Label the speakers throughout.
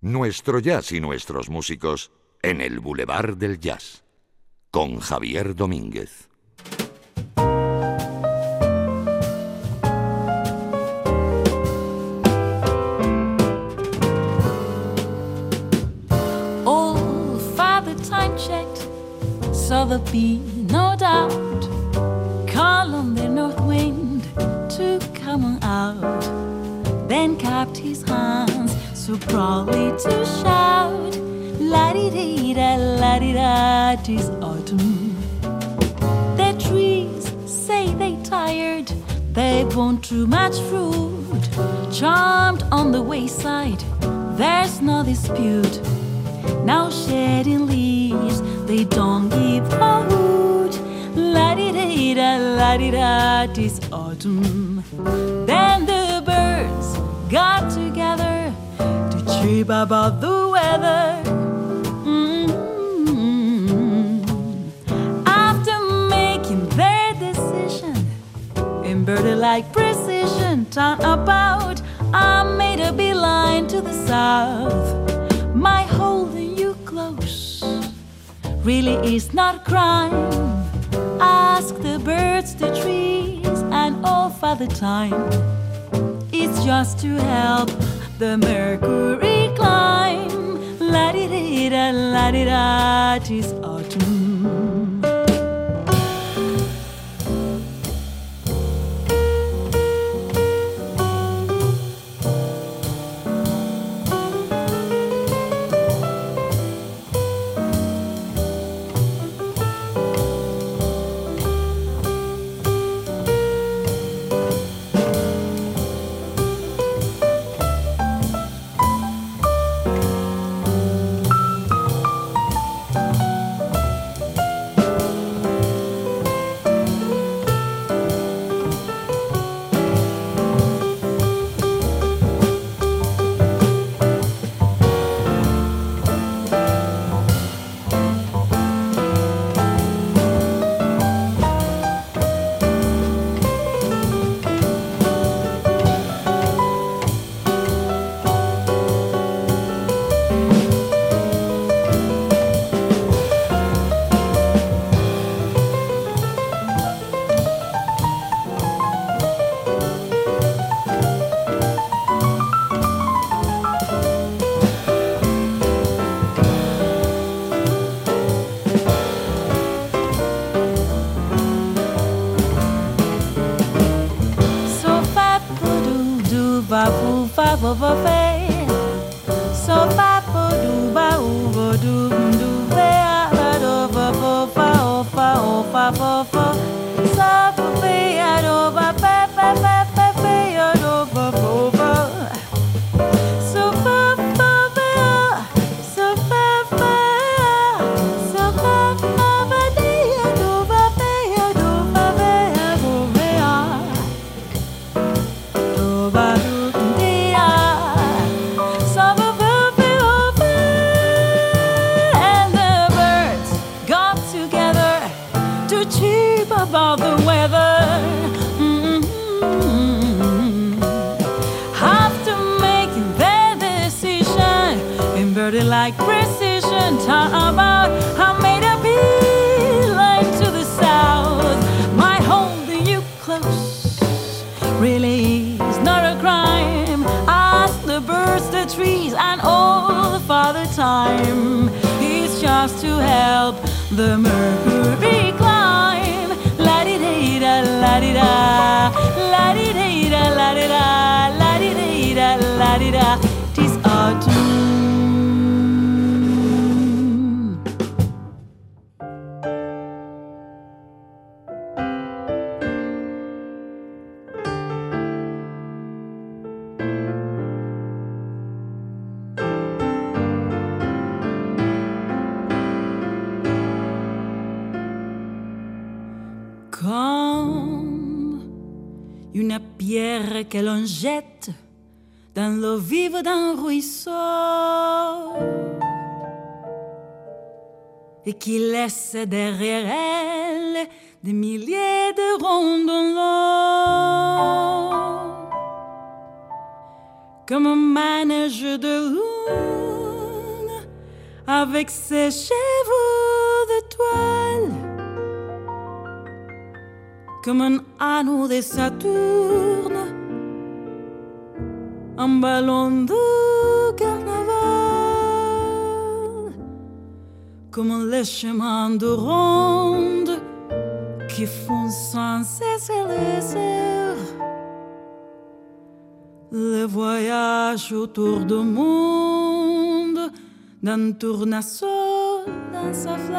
Speaker 1: Nuestro jazz y nuestros músicos en el Boulevard del Jazz, con Javier Domínguez.
Speaker 2: Old Father Time checked, saw the be no doubt. Call on the north wind to come out. Then clapped his hands so proudly to shout, La di di da, la di da, tis autumn. The trees say they tired, they want too much fruit. Charmed on the wayside, there's no dispute. Now shedding leaves, they don't give a hoot. La di da da, la di da, tis autumn. Then the birds got together to cheep about the weather. Mm. After making their decision, in birdie-like precision, turn about, I made a beeline to the south. My holding you close really is not crime. Ask the birds, the trees, and all Father Time. It's just to help the mercury climb. La di da, la di da, tis autumn. Help the mercury pierre que l'on jette dans l'eau vive d'un ruisseau et qui laisse derrière elle des milliers de ronds dans l'eau. Comme un manège de loup avec ses cheveux de toile, comme un anneau de Saturne, un ballon de carnaval, comme les chemins de ronde qui font sans cesse les airs. Le voyage autour du monde d'un tournesol dans sa fleur.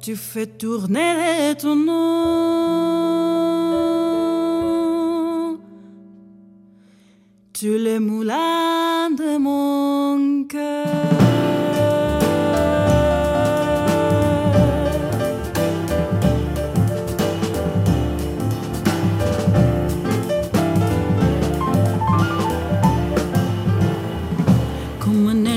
Speaker 2: Tu fais tourner ton nom. Tu les moulins de mon cœur.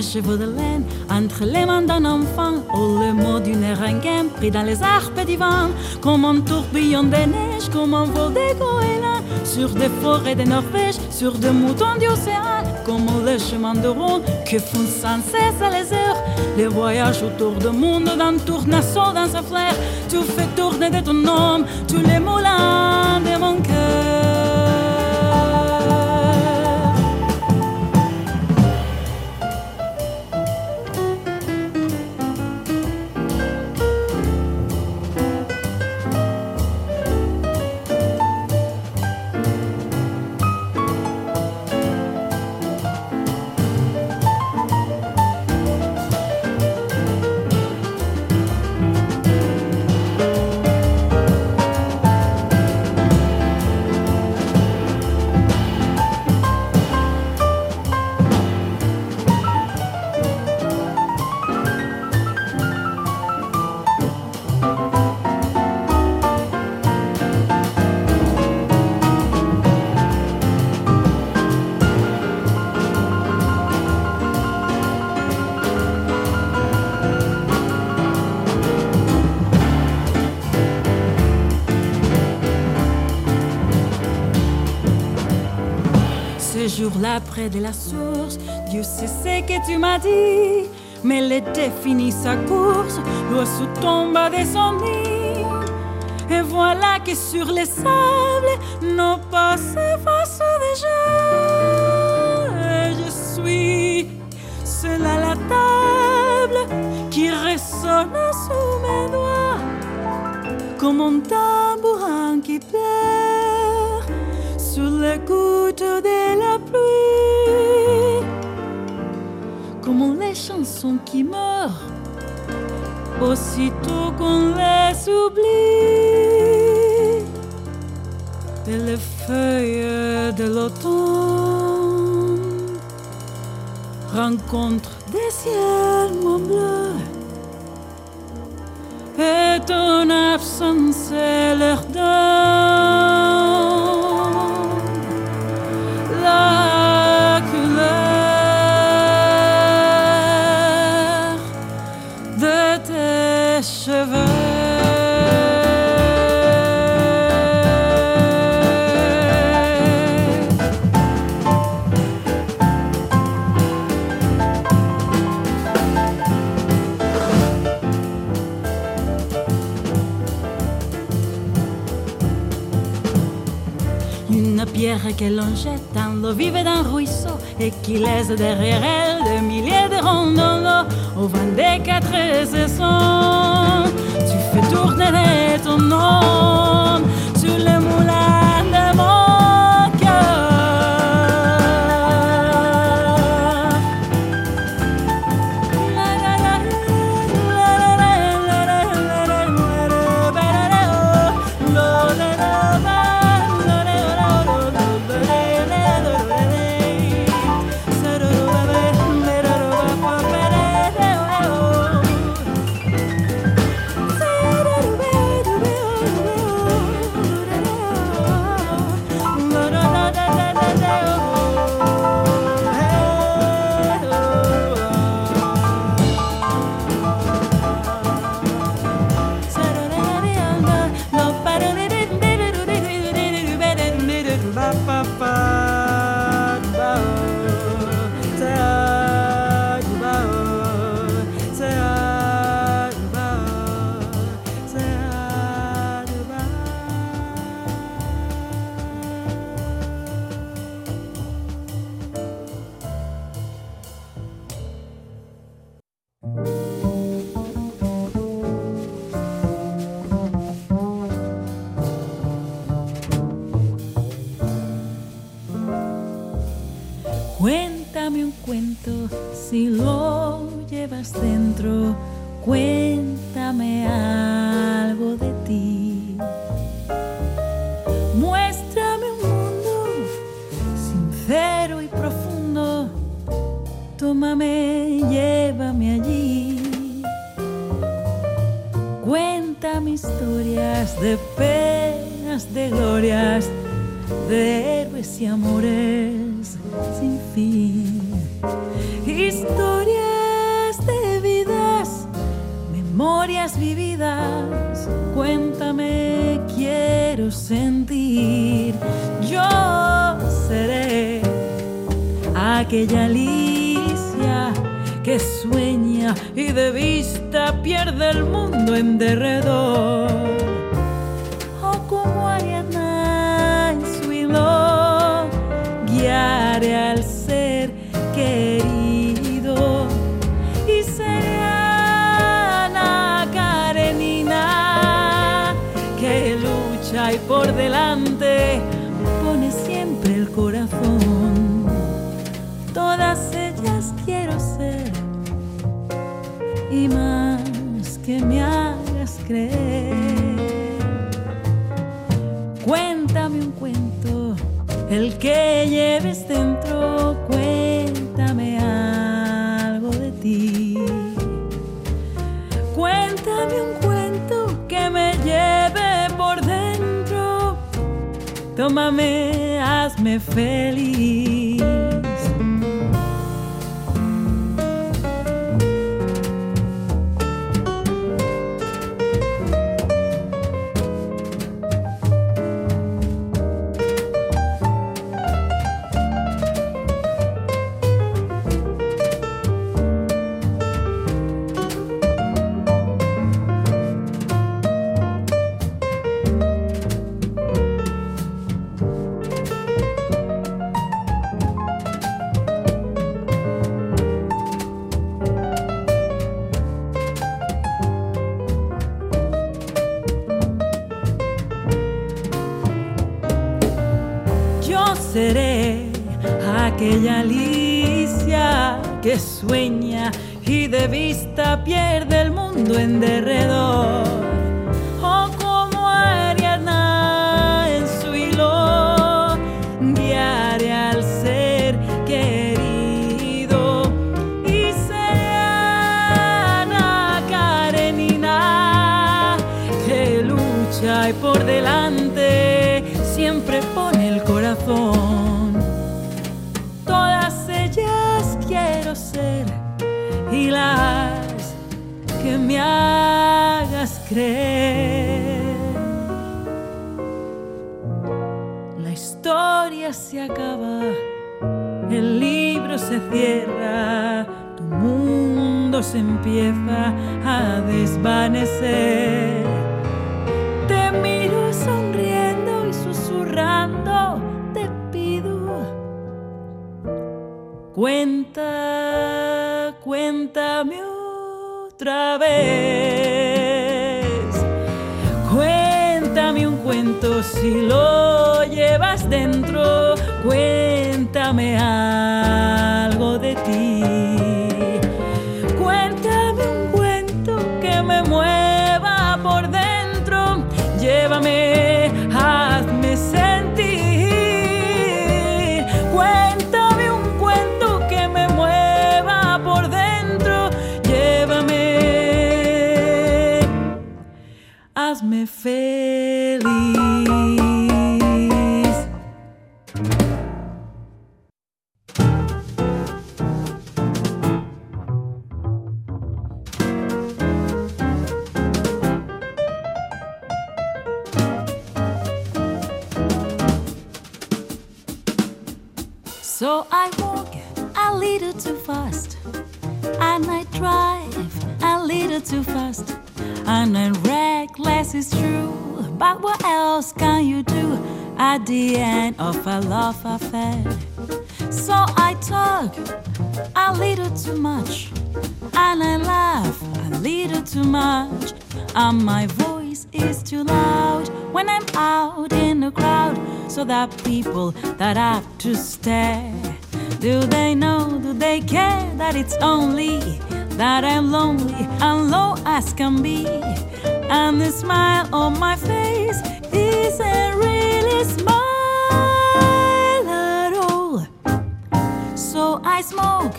Speaker 2: cheveux de laine entre les mains d'un enfant. Ou le mot d'une rengaine pris dans les arpes du vent. Comme un tourbillon de neige comme un vol de goélands sur des forêts de Norvège sur des moutons d'océan comme le chemin de ronde que font sans cesse les heures. Les voyages autour du monde d'un tournesol dans sa fleur tu fais tourner de ton nom tous les moulins jour-là près de la source, Dieu sait ce que tu m'as dit, mais les définit sa course, l'oiseau tombe à descendre. Et voilà que sur les sables, nos pas s'effacent déjà. Je suis seul à la table qui résonne sous mes doigts, comme un tambourin qui pleure sur les gouttes de la les chansons qui meurent aussitôt qu'on les oublie, les feuilles de l'automne rencontrent des ciels bleus. Et ton absence leur donne Une pierre que l'on jette dans l'eau vive d'un ruisseau et qui laisse derrière elle des milliers de ronds au vent des quatre saisons. Tu fais tourner ton nom sur le moulin Tómame, hazme feliz. Y por delante siempre pone el corazón. Todas ellas quiero ser y las que me hagas creer. La historia se acaba, el libro se cierra, tu mundo se empieza a desvanecer. Cuenta, cuéntame otra vez. Cuéntame un cuento si lo llevas dentro. Feliz. So I walk a little too fast, and I drive a little too fast, and I'm reckless, it's true. But what else can you do at the end of a love affair? So I talk a little too much, and I laugh a little too much, and my voice is too loud when I'm out in the crowd, so that people that have to stare Do they know, do they care that it's only that I'm lonely and low as can be? And the smile on my face isn't really smile at all. So I smoke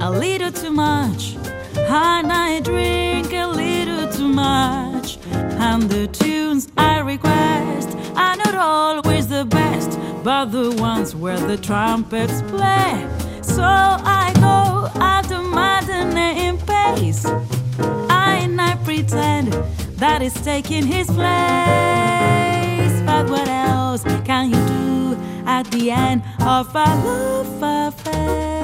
Speaker 2: a little too much, and I drink a little too much. And the tunes I request are not always the best, but the ones where the trumpets play. So I go at the maddening pace, and I pretend that it's taking his place. But what else can you do at the end of a love affair?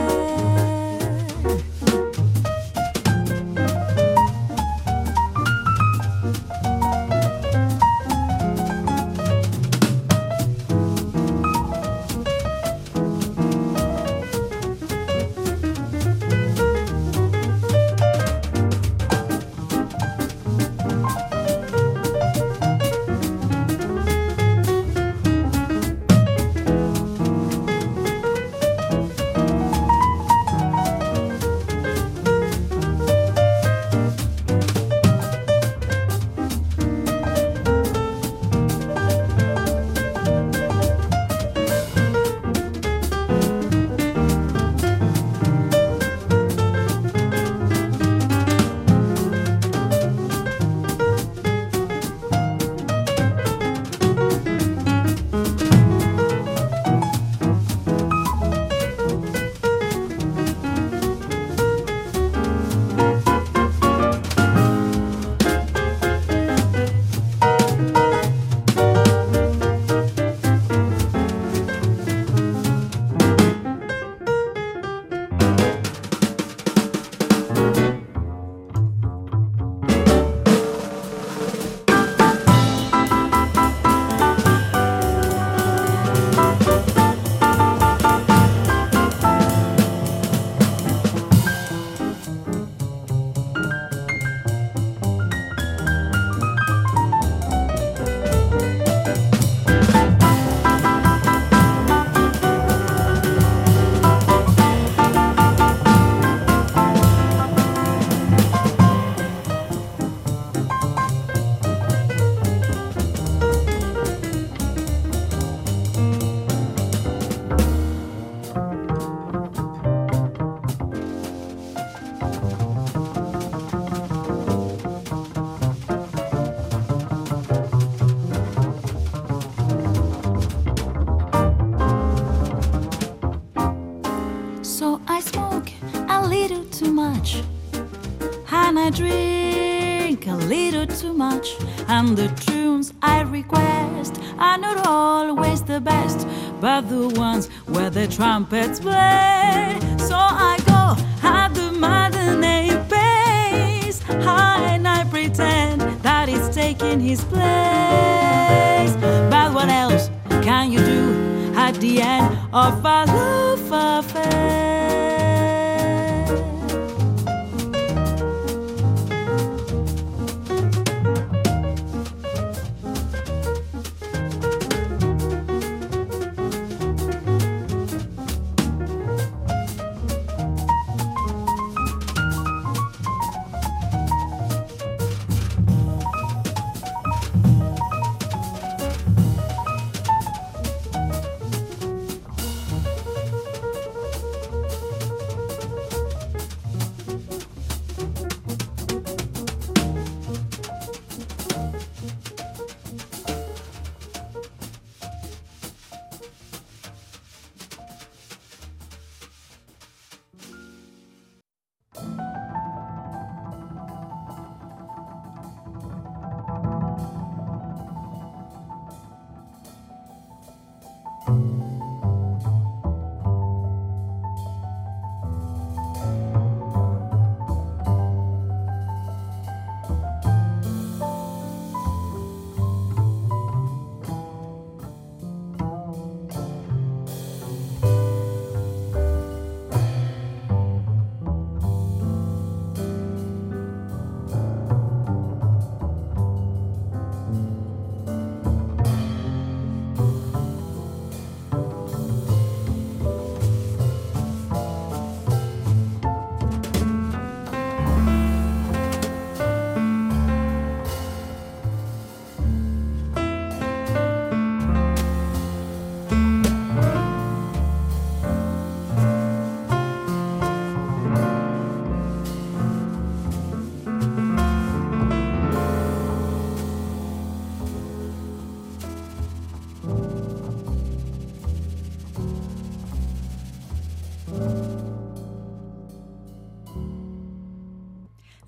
Speaker 2: And the tunes I request are not always the best, but the ones where the trumpets play.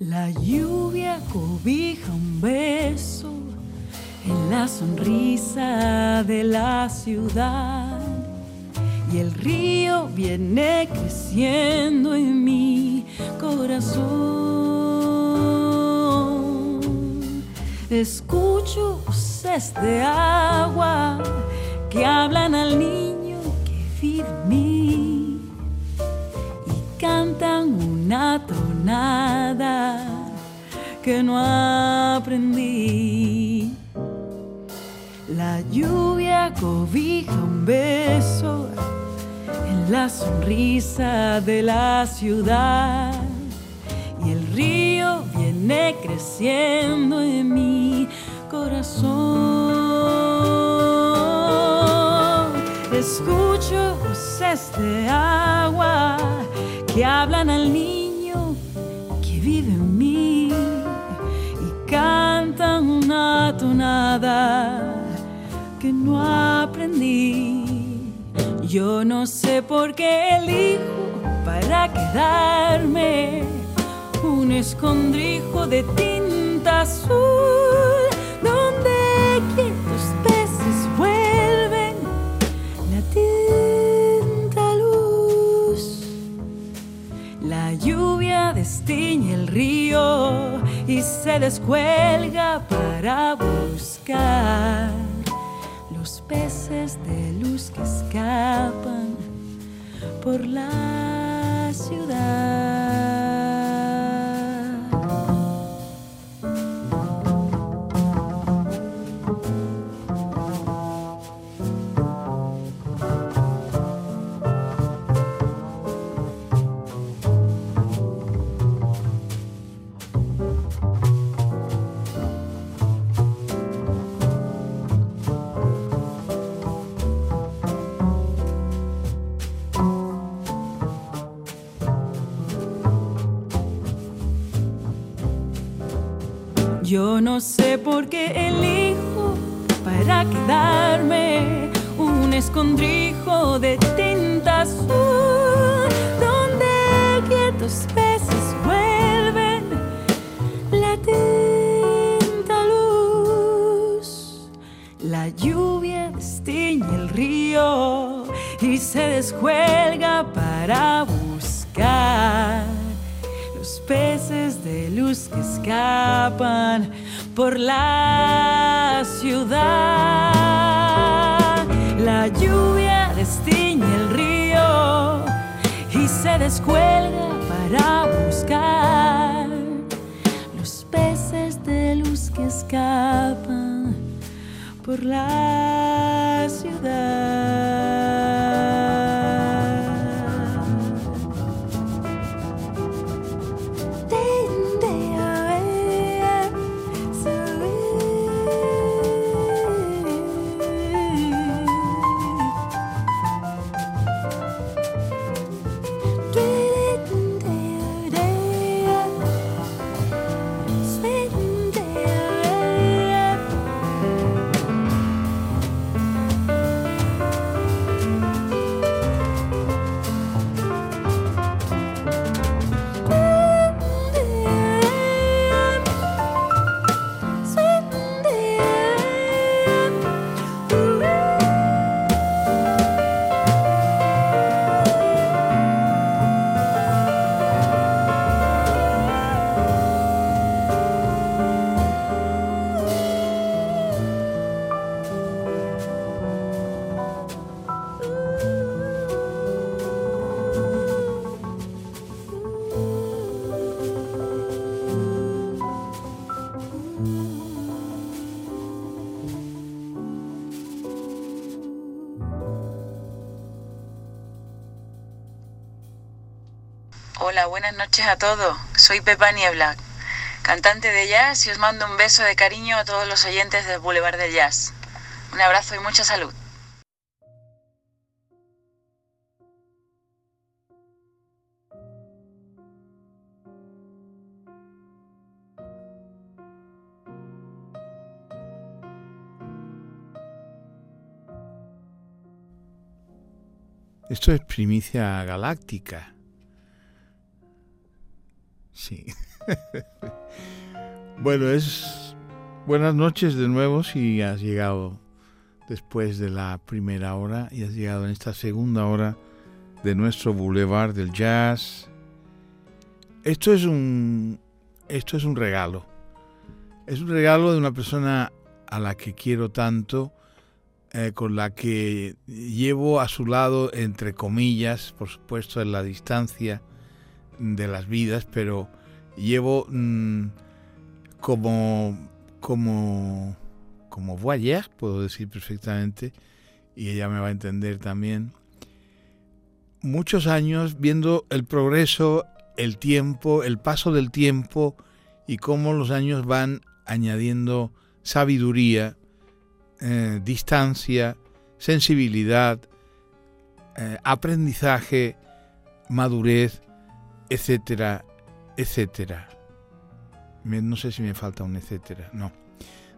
Speaker 2: La lluvia cobija un beso en la sonrisa de la ciudad y el río viene creciendo en mi corazón. Escucho voces de agua que hablan al niño que vive y cantan una tonada que no aprendí. La lluvia cobija un beso en la sonrisa de la ciudad y el río viene creciendo en mi corazón. Escucho voces de agua que hablan al niño tonada que no aprendí. Yo no sé por qué elijo para quedarme un escondrijo de tinta azul donde quietos peces vuelven la tinta luz. La lluvia destiñe el río y se descuelga para buscar peces de luz que escapan por la ciudad. Yo no sé por qué elijo para quedarme un escondrijo de tinta azul donde quietos peces vuelven la tinta luz. La lluvia destiñe el río y se descuelga para escapan por la ciudad. La lluvia destiñe el río y se descuelga para buscar los peces de luz que escapan por la
Speaker 3: buenas noches a todos. Soy Pepa Niebla, cantante de jazz y os mando un beso de cariño a todos los oyentes del Boulevard del Jazz. Un abrazo y mucha salud.
Speaker 4: Esto es primicia galáctica. Sí. bueno, es buenas noches de nuevo si has llegado después de la primera hora y has llegado en esta segunda hora de nuestro Boulevard del Jazz. Esto es un esto es un regalo. Es un regalo de una persona a la que quiero tanto, eh, con la que llevo a su lado, entre comillas, por supuesto en la distancia de las vidas, pero llevo mm, como, como, como puedo decir perfectamente, y ella me va a entender también, muchos años viendo el progreso, el tiempo, el paso del tiempo y cómo los años van añadiendo sabiduría, eh, distancia, sensibilidad, eh, aprendizaje, madurez, etcétera, etcétera. No sé si me falta un etcétera, no.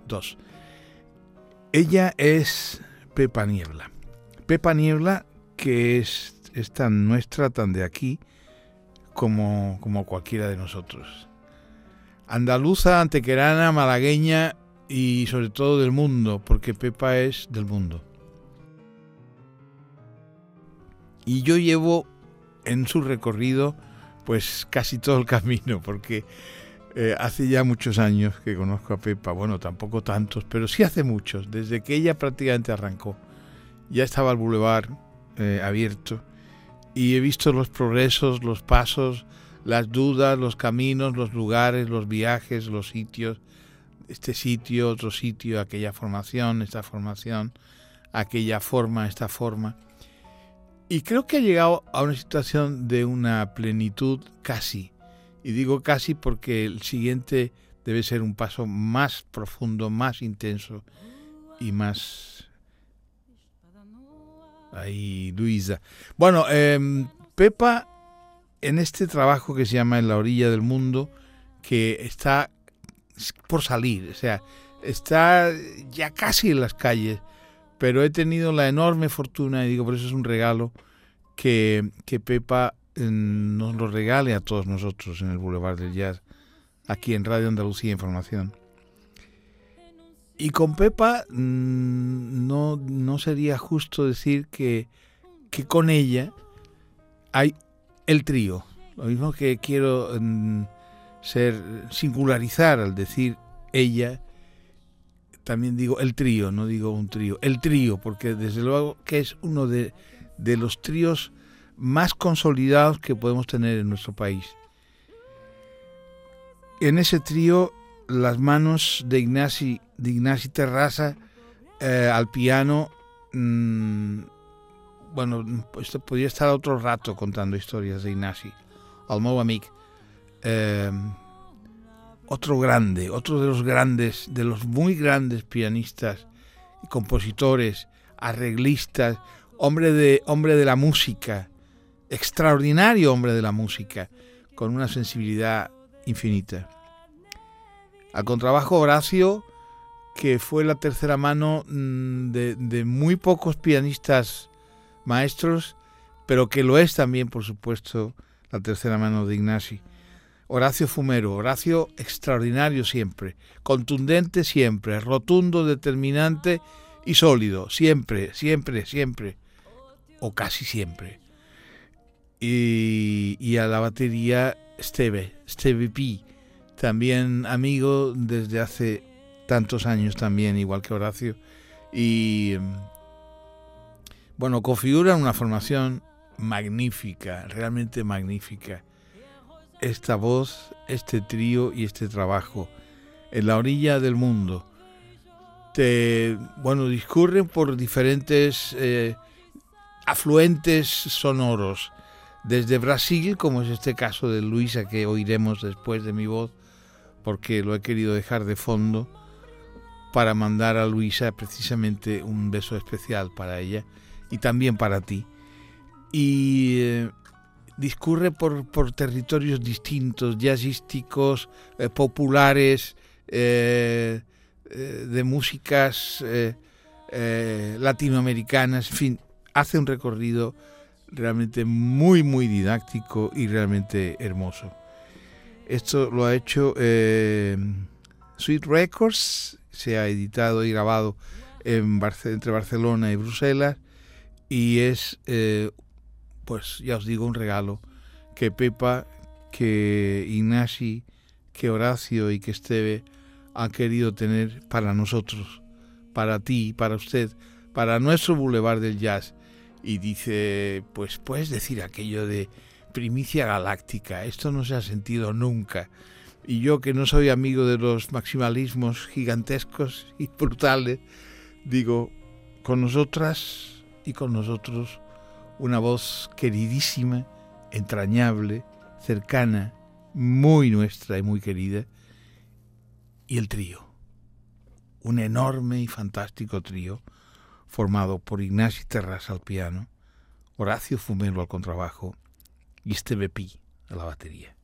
Speaker 4: Dos. Ella es Pepa Niebla. Pepa Niebla, que es, tan nuestra, tan de aquí, como, como cualquiera de nosotros. Andaluza, antequerana, malagueña y sobre todo del mundo, porque Pepa es del mundo. Y yo llevo en su recorrido pues casi todo el camino, porque eh, hace ya muchos años que conozco a Pepa, bueno, tampoco tantos, pero sí hace muchos, desde que ella prácticamente arrancó. Ya estaba el bulevar eh, abierto y he visto los progresos, los pasos, las dudas, los caminos, los lugares, los viajes, los sitios, este sitio, otro sitio, aquella formación, esta formación, aquella forma, esta forma. Y creo que ha llegado a una situación de una plenitud casi. Y digo casi porque el siguiente debe ser un paso más profundo, más intenso y más... Ahí, Luisa. Bueno, em, Pepa, en este trabajo que se llama En la orilla del mundo, que está por salir, o sea, está ya casi en las calles, pero he tenido la enorme fortuna, y digo, por eso es un regalo, que, que Pepa eh, nos lo regale a todos nosotros en el Boulevard del Jazz, aquí en Radio Andalucía Información. Y con Pepa mm, no, no sería justo decir que, que con ella hay el trío. Lo mismo que quiero mm, ser singularizar al decir ella, también digo el trío, no digo un trío, el trío, porque desde luego que es uno de, de los tríos más consolidados que podemos tener en nuestro país. En ese trío, las manos de Ignasi, de Ignasi Terraza eh, al piano, mm, bueno, pues podría estar otro rato contando historias de Ignasi, al meu eh, otro grande, otro de los grandes, de los muy grandes pianistas compositores, arreglistas, hombre de, hombre de la música, extraordinario hombre de la música, con una sensibilidad infinita. Al contrabajo Horacio, que fue la tercera mano mm, de, muy pocos pianistas maestros, pero que lo es también, por supuesto, la tercera mano de Ignasi. Horacio Fumero, Horacio extraordinario siempre, contundente siempre, rotundo, determinante y sólido, siempre, siempre, siempre o casi siempre. Y, a la batería Steve, Steve P, también amigo desde hace tantos años también, igual que Horacio. Y bueno, configuran una formación magnífica, realmente magnífica. Esta voz, este trío y este trabajo en la orilla del mundo. Te, bueno, discurren por diferentes eh, afluentes sonoros, desde Brasil, como es este caso de Luisa que oiremos después de mi voz, porque lo he querido dejar de fondo para mandar a Luisa precisamente un beso especial para ella y también para ti. Y eh, discurre por, territorios distintos, jazzísticos, eh, populares, eh, de músicas latinoamericanas, en fin, hace un recorrido realmente muy, muy didáctico y realmente hermoso. Esto lo ha hecho eh, Sweet Records, se ha editado y grabado en entre Barcelona y Bruselas y es, eh, pues ya os digo, un regalo que Pepa, que Ignasi, que Horacio y que Esteve han querido tener para nosotros, para ti, para usted, para nuestro Boulevard del Jazz. Y dice, pues puedes decir aquello de primicia galáctica. Esto no se ha sentido nunca. Y yo que no soy amigo de los maximalismos gigantescos y brutales, digo, con nosotras y con nosotros una voz queridísima, entrañable, cercana, muy nuestra y muy querida, y el trío, un enorme y fantástico trío formado por Ignacio Terras al piano, Horacio Fumelo al contrabajo, y Steve P a la batería.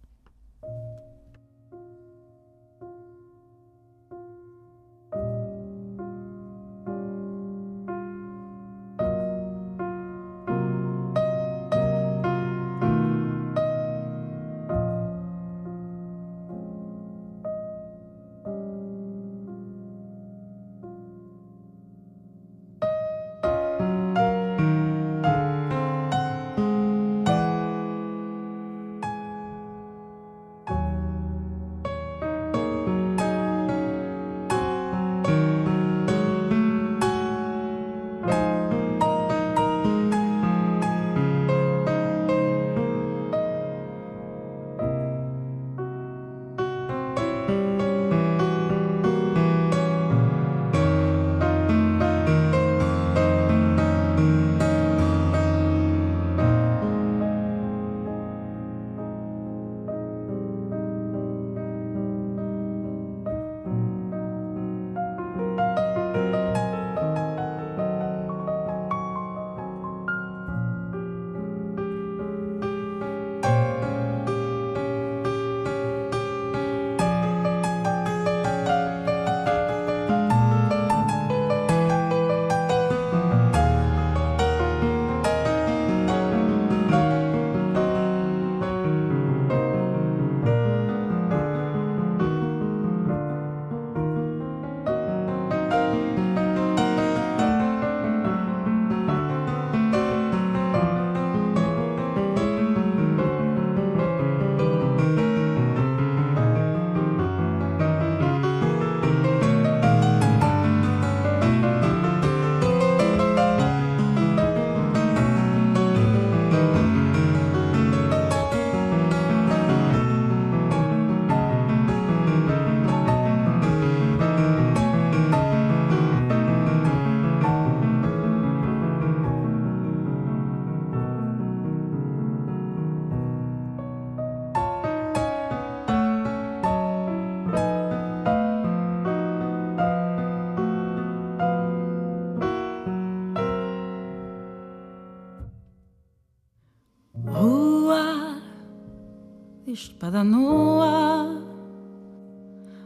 Speaker 2: Espada nua,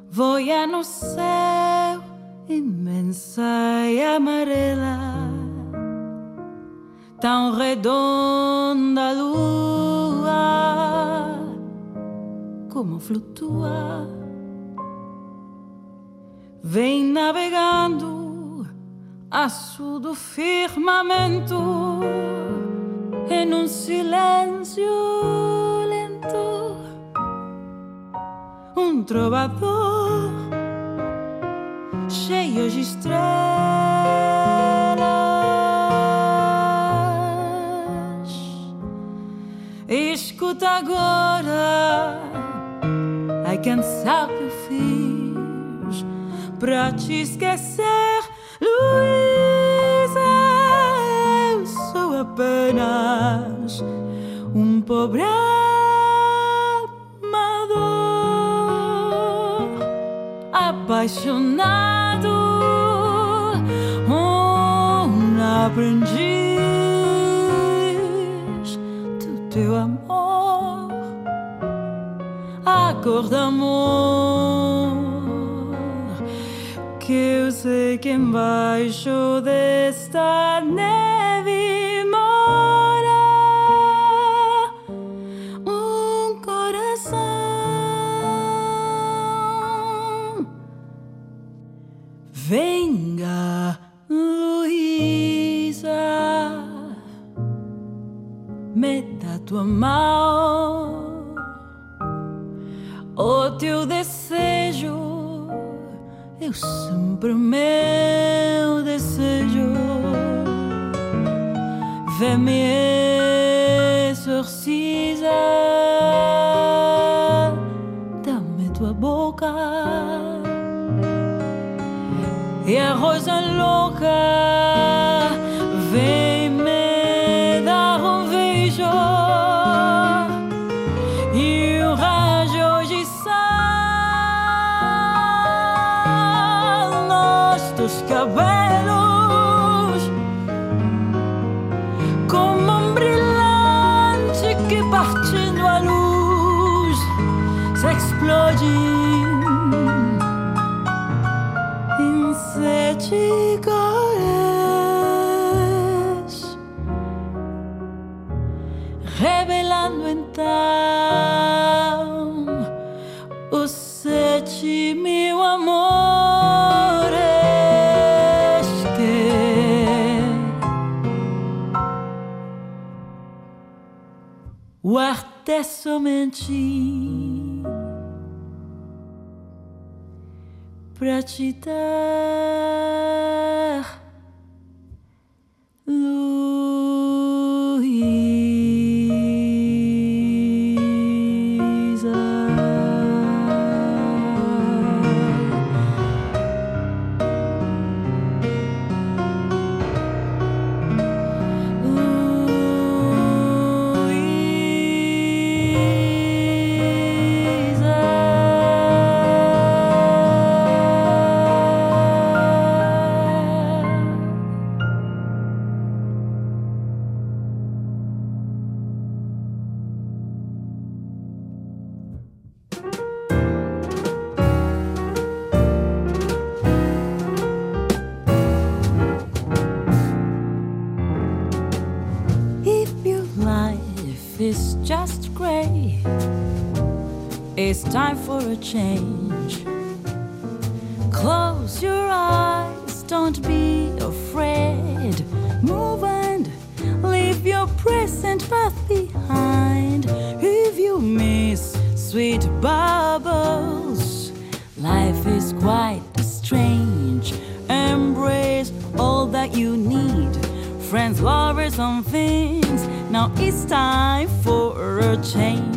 Speaker 2: voia no céu imensa e amarela, tão redonda a lua, como flutua, vem navegando aço do firmamento em um silêncio trovador cheio de estrelas. Escuta agora, ai quem sabe eu fiz pra te esquecer, Luísa. Eu sou apenas um pobre. Apaixonado, um aprendiz do teu amor, a cor do amor que eu sei que embaixo desta neve tua mão, o teu desejo, eu sempre meu desejo, vê-me eu menti pra te dar. Time for a change. Close your eyes, don't be afraid. Move and leave your present path behind. If you miss sweet bubbles, life is quite strange. Embrace all that you need. Friends, lovers, and things. Now it's time for a change.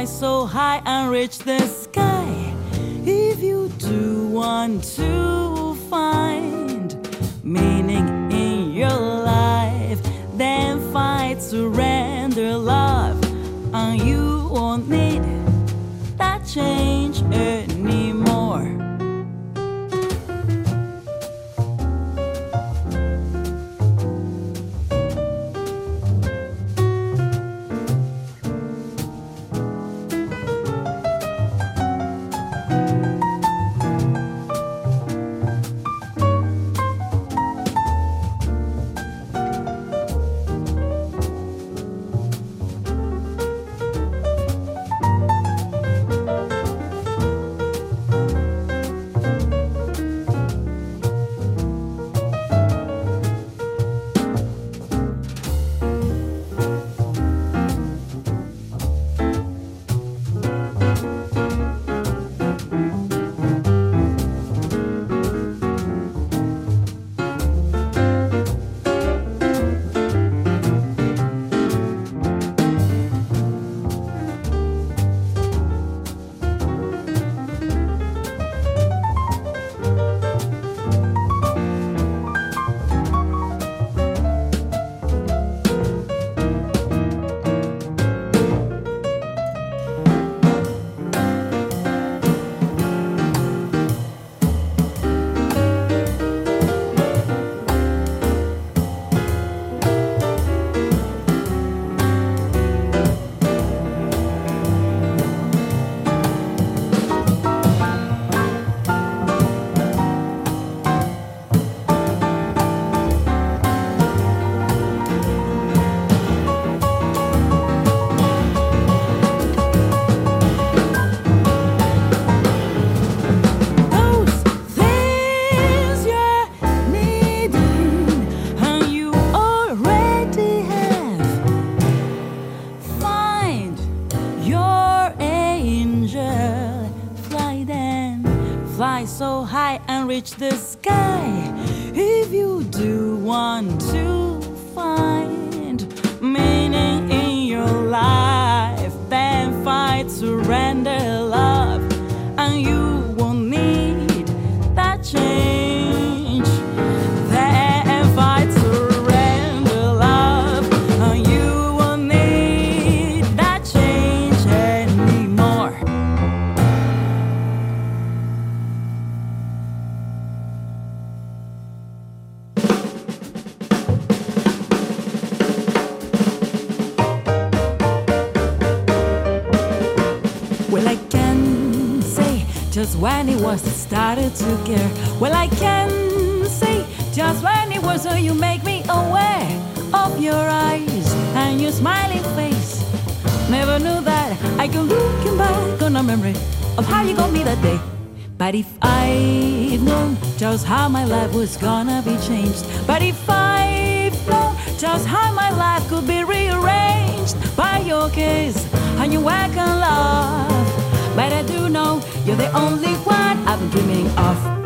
Speaker 2: Fly so high and reach the sky. If you do want to find meaning in your life, then fight, to love, reach this when it was started to care. Well, I can say just when it was so you make me aware of your eyes and your smiling face. Never knew that I could looking back on a memory of how you got me that day. But if I'd known just how my life was gonna be changed, but if I'd known just how my life could be rearranged by your kiss and your welcome love, but I do know you're the only one I've been dreaming of.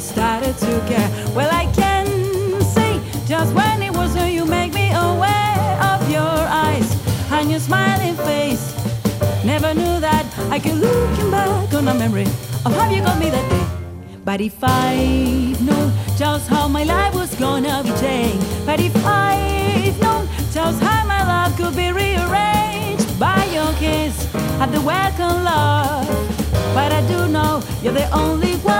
Speaker 2: Started to care. Well, I can say just when it was when you make me aware of your eyes and your smiling face. Never knew that I could looking back on a memory of how you got me that day. But if I known just how my life was gonna be changed, but if I known just how my life could be rearranged by your kiss at the welcome love. But I do know you're the only one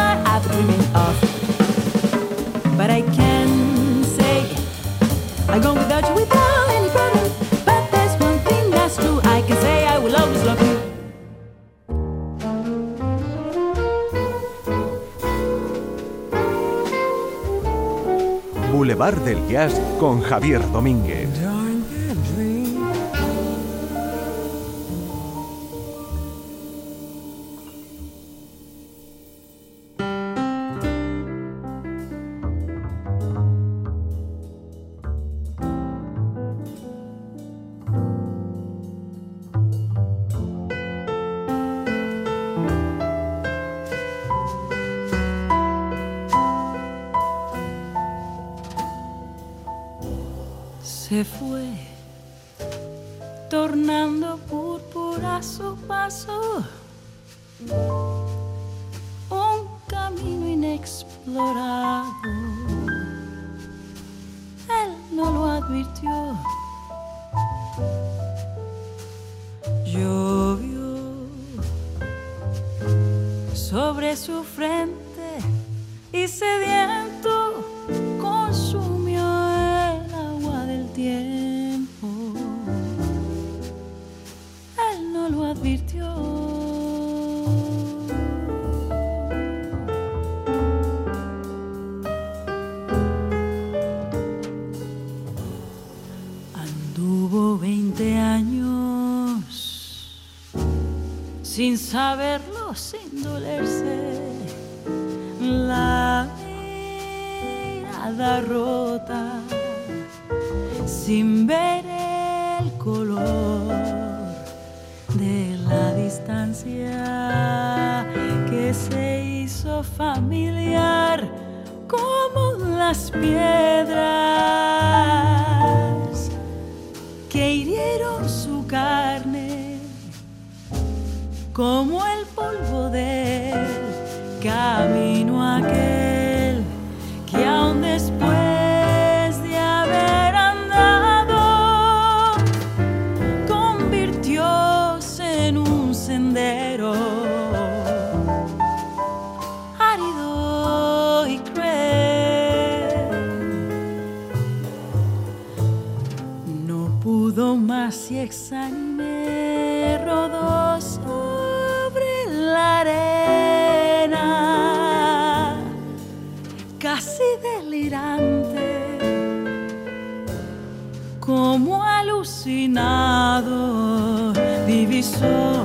Speaker 5: Boulevard del Jazz con Javier Domínguez.
Speaker 2: las piedras que hirieron su carne como el polvo del camino aquel. alucinado divisor.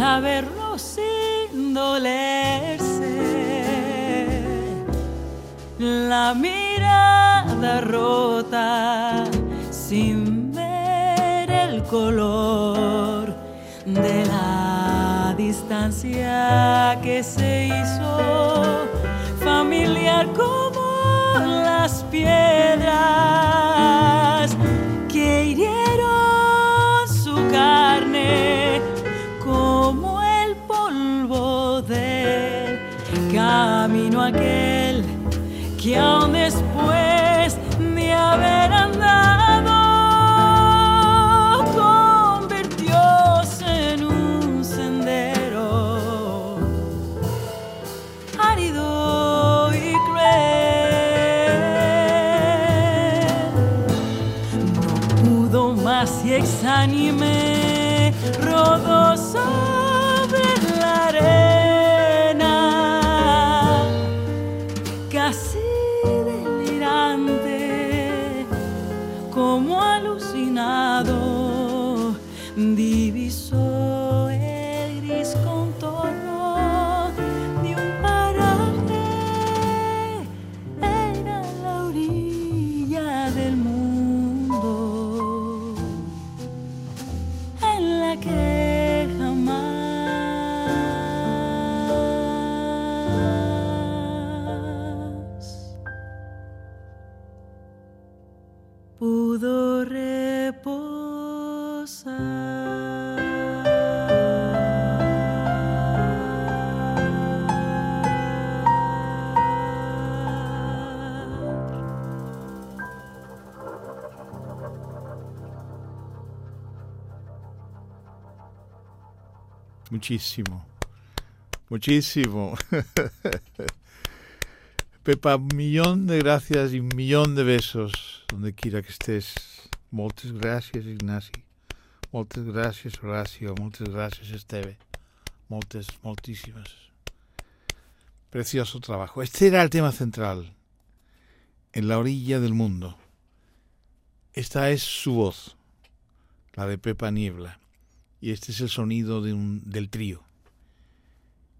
Speaker 2: saber más y exánime rodó sobre la arena, casi delirante, como alucinado.
Speaker 4: Muchísimo. Muchísimo. Pepa, un millón de gracias y un millón de besos donde quiera que estés. Moltes gràcies, Ignasi. Moltes gràcies, Horacio. Moltes gràcies, Esteve. Moltes, moltísimas. Precioso trabajo. Este era el tema central. En la orilla del mundo. Esta es su voz, la de Pepa Niebla. Y este es el sonido de un, del trío.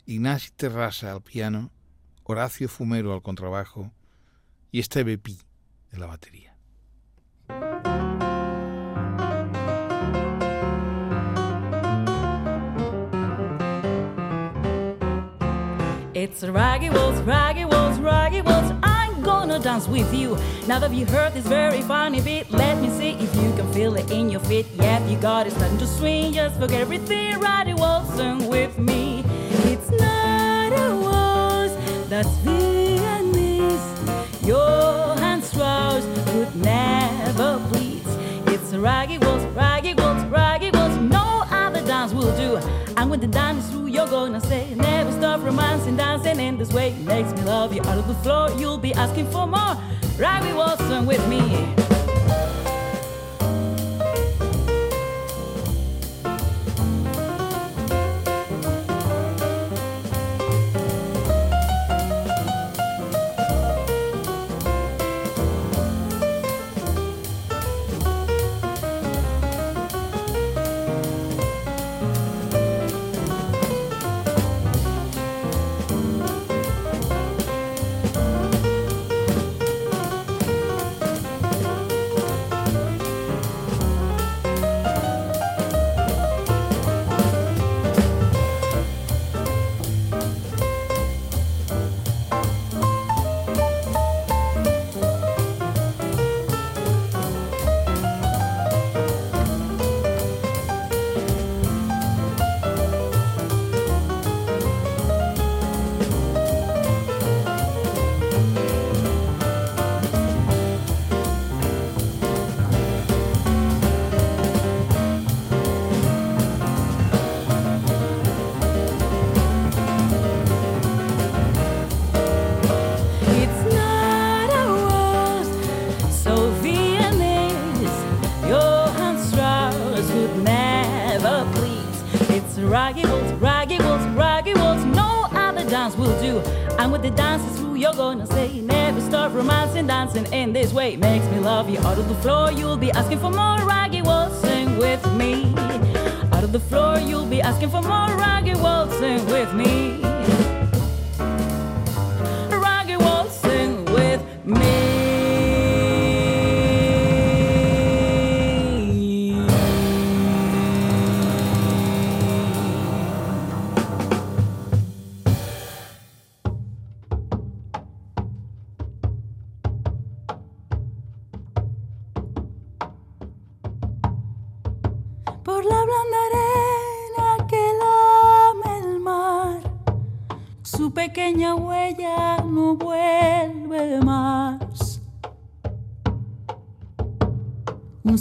Speaker 4: Ignasi Terrassa al piano, Horacio Fumero al contrabajo y Esteve Pi de la batería.
Speaker 2: It's raggy waltz, raggy waltz, raggy waltz. I'm gonna dance with you. Now that you heard this very funny beat, let me see if you can feel it in your feet. Yep, you got it, starting to swing. Just forget everything, raggy waltzing with me. It's not a waltz, that's Viennese. hands Strauss would never please. It's a raggy waltz, raggy waltz, raggy waltz. No other dance will do. And when the dance is through, you're gonna say, romancing, dancing in this way. Makes me love you out of the floor. You'll be asking for more. Raggy waltzing with me. Raggy waltz, raggy waltz, raggy waltz. No other dance will do. And with the dances who you're gonna say, never stop romancing, dancing in this way. Makes me love you out of the floor. You'll be asking for more raggy waltzing with me. Out of the floor, you'll be asking for more raggy waltzing with me.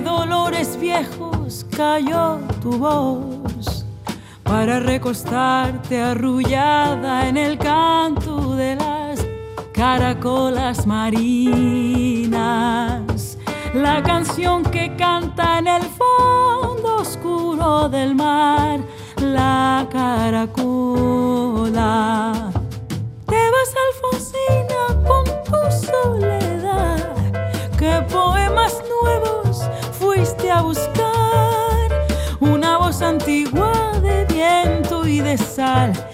Speaker 2: dolores viejos cayó tu voz para recostarte arrullada en el canto de las caracolas marinas. La canción que canta en el fondo oscuro del mar, la caracola. Te vas, Alfonsina, con tu soledad. ¿Qué poemas de sal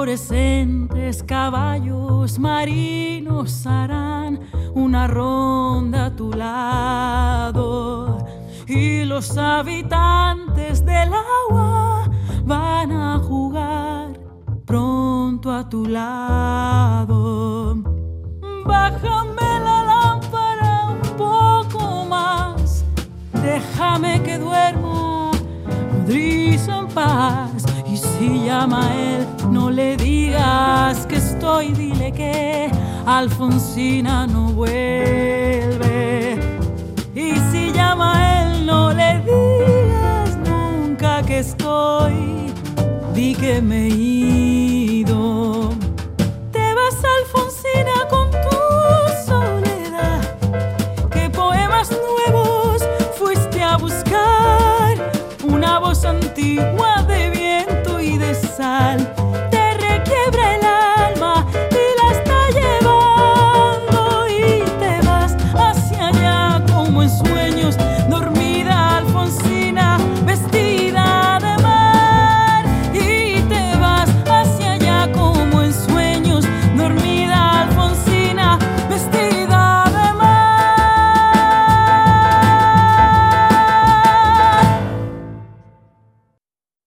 Speaker 2: y fosforescentes caballos marinos harán una ronda a tu lado y los habitantes del agua van a jugar pronto a tu lado. Bájame la lámpara un poco más. Déjame que duerma nodriza en paz. Y si llama él, no le digas que estoy, dile que Alfonsina no vuelve. Y si llama a él, no le digas nunca que estoy, di que me he